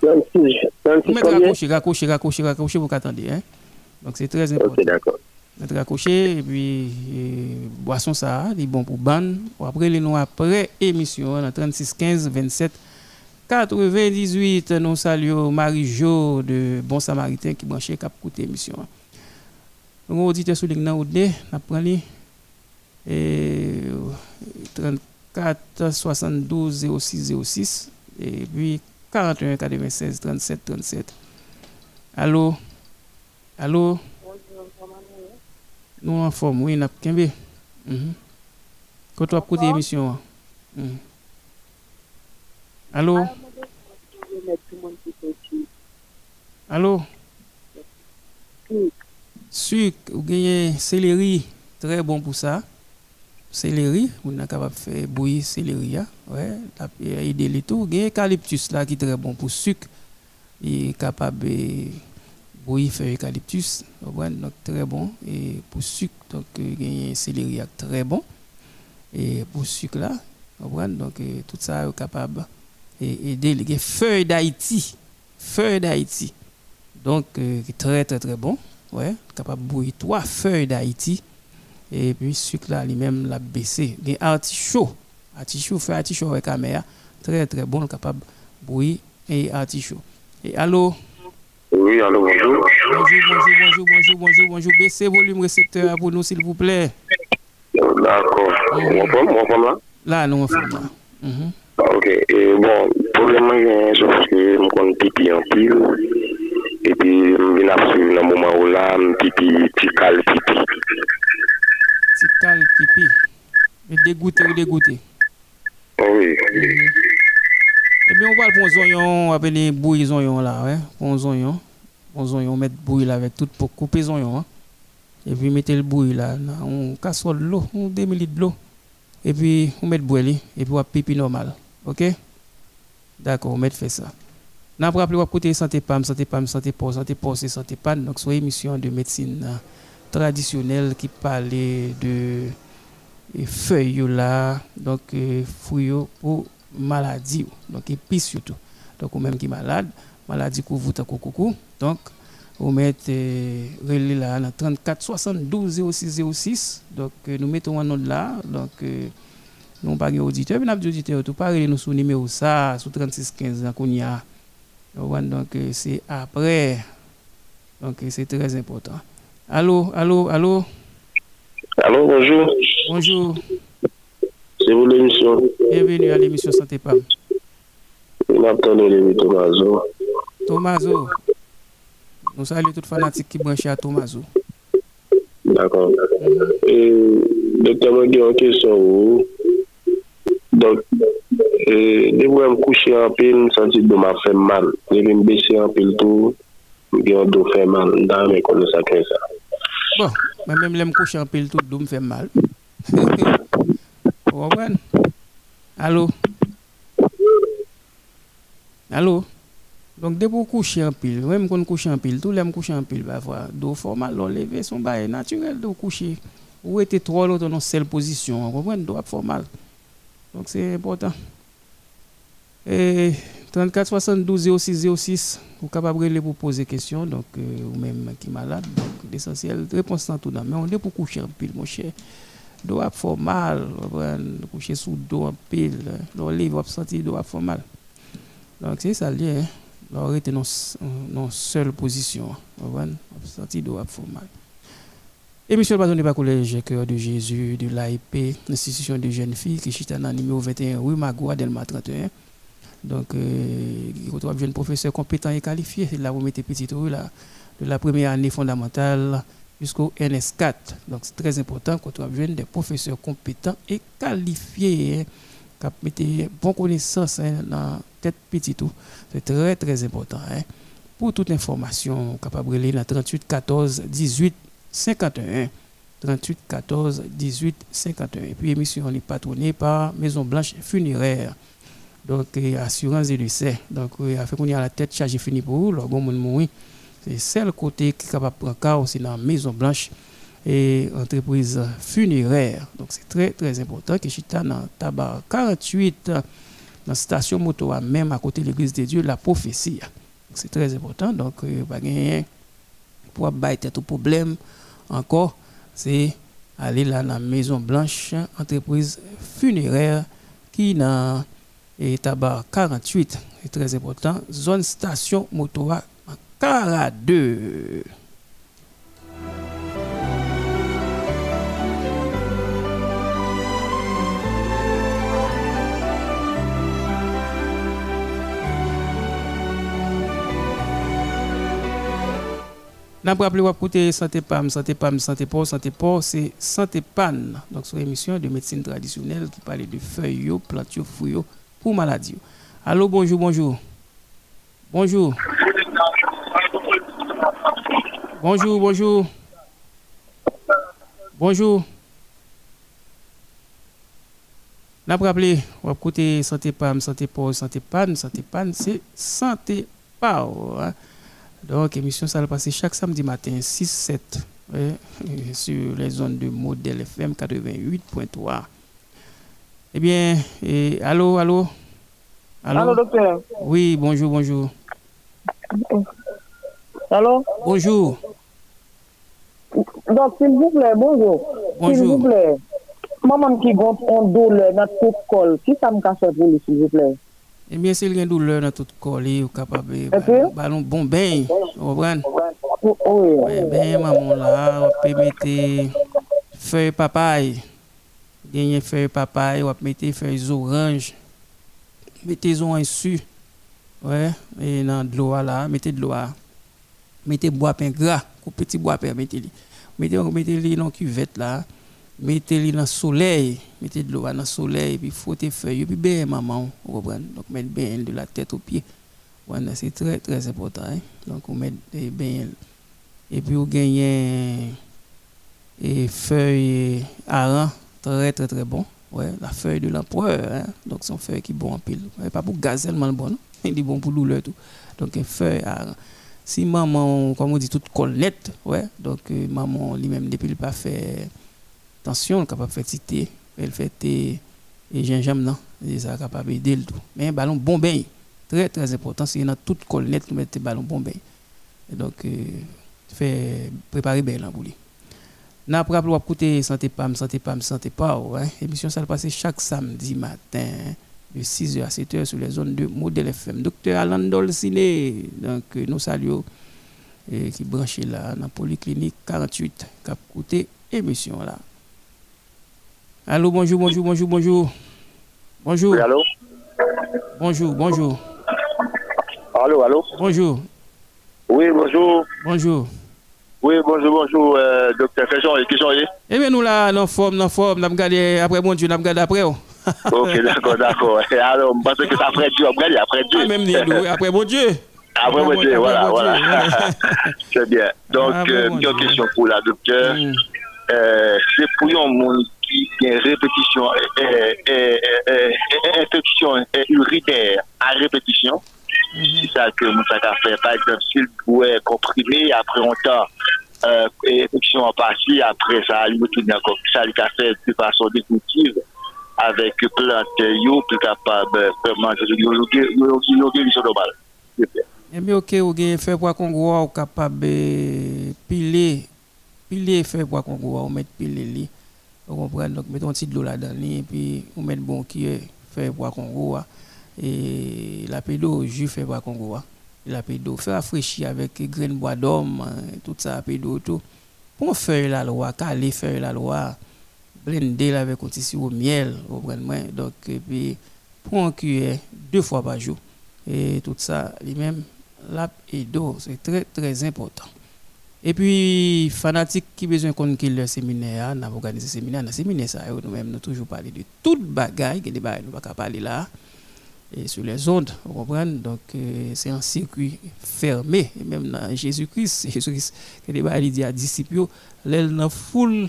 36 36 Vous mettez raccrocher, raccrocher pour qu'attendez hein. Donc c'est très important. OK d'accord. mettre raccroché et puis et, boisson ça il est bon pour ban après les nous après émission dans 36 15 27 98 nous saluons Marie-Jo de Bon Samaritain qui branché cap écouter émission donc auditeur sur ligne ou deux et 34 72 06 06 et puis 41 96 37 37 allô? Allô? Nous en forme, oui, n'a. Mhm. Quand tu as écouté l'émission. Mhm. Allô? Allô? Sucre, ou gagnez céleri, très bon pour ça. Céleri, on est capable de faire bouillir céleri, hein. ouais, aider les tout. Gagnez eucalyptus qui est très bon pour sucre. Il est capable de bouillir eucalyptus, donc très bon. Et pour sucre, donc gagnez céleri très bon. Et pour sucre là, donc tout ça est capable et aider les feuilles d'Haïti, feuilles d'Haïti. Donc euh, très très très bon, ouais, capable de bouillir trois feuilles d'Haïti et puis sucre là lui-même l'a baissé. Gain artichaut, artichaut fait artichaut avec caméra, très très bon capable bouillir et artichaut. Et allô? Oui, allô bonjour. Bonjour, bonjour, bonjour, bonjour, bonjour, bonjour. Baissez volume récepteur pour nous, s'il vous plaît. D'accord. Mon femme, mon femme là? Là, nous, on fait là. Ah, Ok, et bon, problème est c'est parce que je compte pipi en pile. Et puis, je viens suivre dans le moment où là, je pipi, petit cal pipi. Petit cal, pipi. Et dégoûté dégoûté. Oui, Eh bien, on va le prendre oignon, appeler bouillir oignon là, ouais. Oignon. Prendre oignon, mettre bouillir là avec tout pour couper oignon. Hein. Et puis, mettez le bouillir là, on de l'eau, on 2 ml de l'eau. Et puis, on met bouillir, et puis on va pipi normal. OK? D'accord, on met fait ça. N'a pas rappelé, on santé PAM, santé PAM, santé POS, santé et santé PAN. Donc, c'est une émission de médecine traditionnelle qui parlait de feuilles là, donc fruits pour maladie. Donc épices surtout. Donc ou même qui malade, maladie que vous coucou. Donc mettez euh, relais là dans 34 72 06 06. Donc euh, nous mettons un nom là. Donc euh, nous pas auditeur, mais auditeurs tout pareil nous sous numéro ça sous 36 15 ans qu'on y a. Donc euh, c'est après. Donc c'est très important. Allô, allô, allô. Allô, bonjour. Bonjour. C'est vous l'émission. Bienvenue à l'émission Santé Pam. Je attend l'émission Tomazo. Tomazo. Nous saluons toutes les fanatiques qui branchent à Tomazo. D'accord. Mm-hmm. Et, docteur, moi, j'ai une question. Donc, euh, de vous me coucher en pile, je me sens que je me fais mal. Je vais me baisser en pile tout. yon do fè mal, nan men kon sa kè sa. Bon, mwen mèm lèm kouch anpil tout do m fè mal. Ou anwen? Alo? Alo? Donk depo kouch anpil, mwen kon kouch anpil, tout lèm kouch anpil, ba vwa, do formal lò leve son baye naturel do kouchi. Ou ete tro lò ton an sel posisyon, anwen do ap formal. Donk se important. E... 34 72 06 06, vous capable de pour poser question, donc, euh, ou même qui malade. Donc, l'essentiel, réponse dans tout dans. Mais on est pour coucher en pile, mon cher. Doit formal, coucher sous dos en pile, le livre, sentir doit formal. Donc, c'est ça, lien. Hein leur était dans une seule position. Vous senti de formal. Et monsieur le patron pas collège Cœur de Jésus de l'AIP, l'institution de jeunes filles dans numéro 21 rue Magua Delma 31. Donc, euh, vous avez un professeur compétent et qualifié. C'est là vous mettez petit rue là, de la première année fondamentale jusqu'au NS4. Donc, c'est très important quand vous avez des professeurs compétents et qualifiés. Hein cap mettez bon connaissance hein, dans tête petit. C'est très très important. Hein. Pour toute information, capable de dans 38 14 18 51. 38 14 18 51. Et puis l'émission est patronnée par Maison Blanche Funéraire. Donc assurance et décès. Donc il a fait qu'on y a la tête chargée fini pour vous, C'est celle côté qui est capable de prendre cas aussi dans la Maison Blanche et entreprise funéraire. Donc c'est très très important que Chita dans tabac 48 dans la station moto même à côté de l'église de Dieu la prophétie. C'est très important donc pour bailler tout problème encore c'est aller là dans la Maison Blanche entreprise funéraire qui dans et tabac 48 c'est très important zone station moto 42 N'a pas rappelé écouter santé pam, santé pam, santé pas, santé pas, c'est santé pan. Donc une émission de médecine traditionnelle qui parle de feuilles, plantes, fruits pour maladies. Allô, bonjour, bonjour. Bonjour. Bonjour, bonjour. Bonjour. N'a pas rappelé, on va écouter santé pam, santé pas, santé pan, santé pan, c'est santé pas. Hein. Donc, émission, ça va passer chaque samedi matin, 6-7, sur les zones de modèle FM 88.3. Eh bien, eh, allô, allô, allô Allô, docteur Oui, bonjour, bonjour. Allô Bonjour. Donc, s'il vous plaît, bonjour. Bonjour. S'il vous plaît, maman qui gonfle en douleur dans tout col, qui ça me casse pour lui, s'il vous plaît Eh bien, s'il y a une douleur dans tout col, il est capable de... Ballon, bon bain, vous comprenez oh, oh, Oui. Ben, maman là, on peut mettre feuille papaye. Gagner feuilles papaye, on peut mettre feuilles orange. Mettez en dessus. Ouais, et dans de l'eau là, mettez de l'eau. Mettez bois pain gras, petit bois pain, mettez-le. Mettez-le dans cuvette là mettez-le dans le soleil, mettez de l'eau dans le soleil, puis frottez feuilles, puis bien maman, comprenez? Donc, mettez bien de la tête aux pieds. Voilà, c'est très, très important. Donc, vous mettez bien. Et puis, vous gagnez et feuilles aran, très, très, très bon. Ouais, la feuille de l'empereur, hein? donc une feuille qui est bon en pile. Pas pour gazellement bon, non? il est bon pour douleur tout. Donc, une feuille aran. Si maman, comme on dit, toute collette, ouais, donc euh, maman lui-même, depuis le pas fait attention, capable de faire citer, elle fait et gingembre, non, et ça capable d'aider le tout. Mais un ballon bon bain, très très important, c'est dans toute colonnette, nous mettons ballon bon bain. Donc, euh, fait préparer bien pour lui. N'a pas rappelé écouter santé pam, santé pam, santé pas, ouais. Émission ça passe chaque samedi matin de 6h à 7h sur les zones de Modèle FM. Docteur Alain Dolciné, donc euh, nous saluons et qui branché là dans la polyclinique 48 qui a écouté émission là. Allô, bonjour, bonjour, bonjour, bonjour. Bonjour. Oui, allô? Bonjour, bonjour. Allô, allô? Bonjour. Oui, bonjour. Bonjour. Oui, bonjour, bonjour, euh, docteur Féchon, qui sont Eh bien, nous là, dans forme, dans forme, nous avons après mon Dieu, nous avons après. Oh. ok, d'accord, d'accord. Alors, parce que c'est après Dieu, après Dieu. Ah, même nous, après mon Dieu. Après mon Dieu, voilà, voilà. c'est bien. Donc, euh, une question pour la docteur. Mm. Euh, c'est pour un monde qui a une répétition, euh, euh, infection urinaire à répétition. C'est ça que Moussa a fait. Par exemple, s'il pouvait comprimer, après un temps, euh, effection en partie, après ça, il retourne encore. Ça, il fait de façon définitive avec plante, yo, capable de faire manger, yo, yo. Eh ok, ou gen fait ou capable de piler, piler fait pour ou mettre piler. Vous comprenez? Donc, mettons un de l'eau là-dedans, puis, Congo, et la pédo, jus fait pour Congo, la pédo, faire rafraîchir avec graines bois d'homme, tout ça, pédo, tout. Pour faire la loi, caler faire la loi, blender avec un tissu au miel, comprenez? Donc, et puis, pour un deux fois par jour. Et tout ça, lui-même, la d'eau, c'est très, très important. Et puis, fanatique qui besoin qu'on ait le séminaire, on a organisé séminaire, dans le séminaire, ça, nous-mêmes, nous toujours parlé de toute bagaille, que des bagailles, nous ne pas parler là, et sur les ondes, vous comprenez? Donc, euh, c'est un circuit fermé, et même dans Jésus-Christ, Jésus-Christ, que bagailles, il dit à disciples, l'aile dans foule,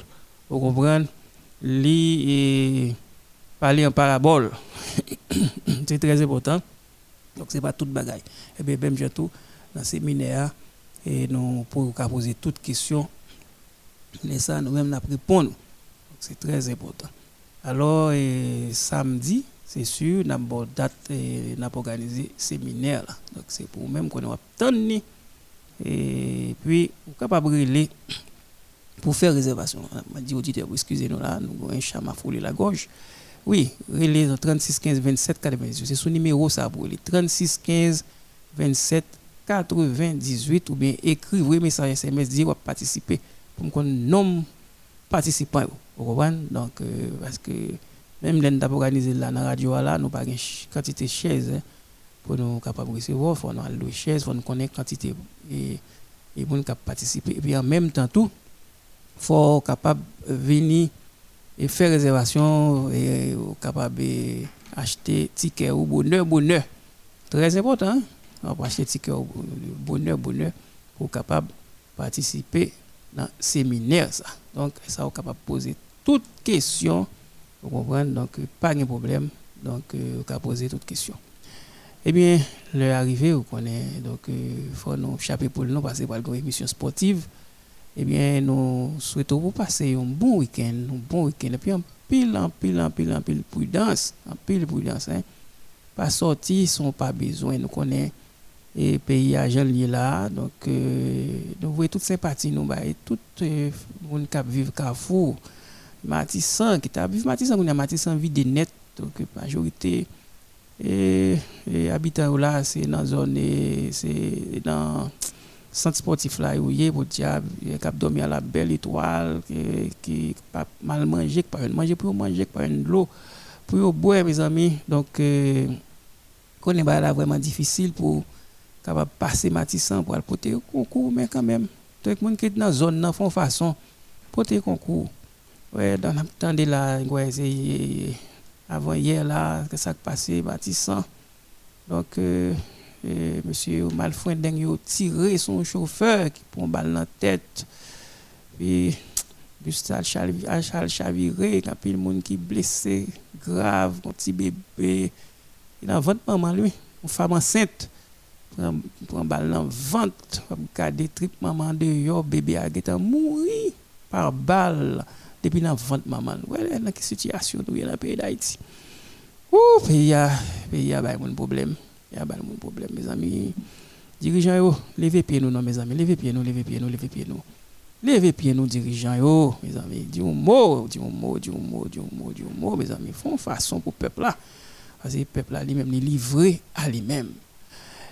vous comprenez? Et parler en parabole, c'est très important. Donc, ce n'est pas toute bagaille. Et bien, même tout dans le séminaire, et nous pouvons poser toutes questions. Mais ça, nous-mêmes, nous répondre. C'est très important. Alors, samedi, c'est sûr, nous avons avons organisé séminaire. Donc, c'est pour même qu'on a obtenu. Et puis, nous sommes capables de pour faire réservation. Je dis auditeur, excusez-nous là, nous avons un chat à fouler la gorge. Oui, relais 36 15 27 98. C'est son numéro ça pour les 36 15 27 98 ou bien écrivez message SMS ou participer pour qu'on nomme participants. Vous comprenez? Donc euh, parce que même organiser là dans la radio là, nous pas une quantité de chaises hein, pour nous capables de recevoir, faut nous aller chaises, faut nous connaître quantité et et pour nous participer. Et puis en même temps tout faut capable venir et faire réservation et capable acheter ticket ou bonheur bonheur. Très important hein? on va acheter ticket au bonheur bonheur pour capable participer dans le séminaire ça. Donc ça on capable poser toutes questions vous comprenez? Donc pas de problème donc on peut poser toutes questions eh bien l'heure arrivée vous connaissez donc il faut nous chaper pour nous passer par une émission sportive eh bien, nous souhaitons vous passer un bon week-end, un bon week-end, et puis un pile, un pile, un pile, un pile prudence, un pile prudence. Hein. Pas sortir, sont pas besoin. Nous connaissons et pays à lié là, donc euh, nous voyons toute sympathie, nous et tout le monde qui vivre Carrefour, Matissan, qui t'a vivre. Matissan, on a Matissan vide net, donc majorité et, et habitants là, c'est dans la zone, c'est dans centre sportif là où est pour dire cap dormir à la belle étoile qui qui pas mal manger pas manger pour manger pas une l'eau pour boire mes amis. Donc euh, connaît pas là vraiment difficile pour capable passer Matissan pour aller porter concours mais quand même tout le monde qui est dans la zone là font façon porter concours ouais dans attendez là ouais c'est avant hier là que ça passé Matissan donc euh, et monsieur Malfouin a tiré son chauffeur qui prend balle dans la tête. Puis, Gustave a chaviré, il y a monde qui est blessé, grave, un petit bébé. Il a 20 maman, lui, une femme enceinte. Prend, balle dans le ventre, garder trip maman de yo, bébé a été mourir par balle depuis dans 20 maman. Dans quelle situation? Nous dans le pays d'Haïti. Ouh, pays a, pays a, un problème. Il y a un problème, mes amis. Dirigeants, levez pied nous, non, mes amis. Levez pied nous, levez pied nous, levez pied nous. Levez pied nous, dirigeants, mes amis. Dis un mot, dis un mot, dis mot, dis mot, dis mot, mes amis. Font façon pour le peuple là. Parce que le peuple là, lui-même, est livré à lui-même.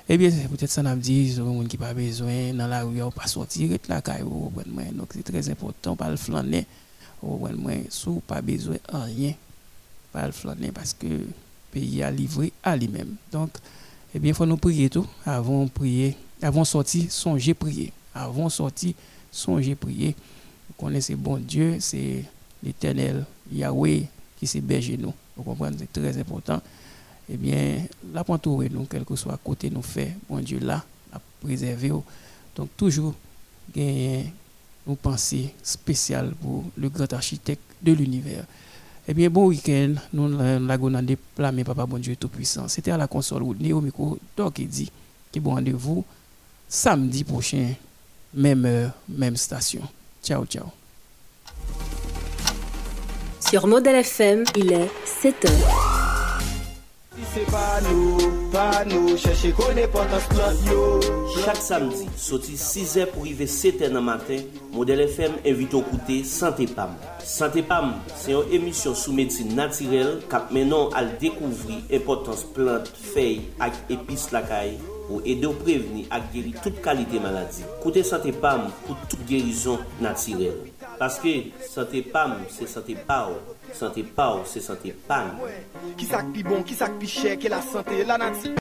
Eh bien, peut-être ça n'a dit, y a qui pas besoin, dans la rue, pas sortir, là, donc c'est très important, le flâner, sous pas besoin de rien, pas le flâner parce que le pays a livré à lui-même. Donc, eh bien, faut nous prier tout. Avant prier, avant sortir, songer prier. Avant sortir, songer prier. Vous connaissez bon Dieu, c'est l'éternel Yahweh qui s'est berger nous. Vous comprenez, c'est très important. Eh bien, la et nous, quel que soit côté nous fait, bon Dieu là, à préserver. Donc, toujours, gagner une pensée spéciale pour le grand architecte de l'univers. Eh bien, bon week-end. Nous l'avons déplacé, Papa Bon Dieu Tout-Puissant. C'était à la console Woodney au micro qui dit que bon rendez-vous samedi prochain, même heure, même station. Ciao, ciao. Sur Model FM, il est 7 pa nou Cheche kone potas plant yo Chak samdi, soti 6 e pou rive 7 e nan matin Model FM evito koute Santé Pam. Santé Pam, se yon emisyon sou medsin natirel Kap menon al dekouvri importans plant, fey ak epis lakay Ou ede ou preveni ak geri tout kalite maladi Koute Santé Pam pou tout gerison natirel Paske Santé Pam se Santé Pao. Sante pa ou se sante pan. Ki sak pi bon, ki sak pi chè, ke la sante la nati.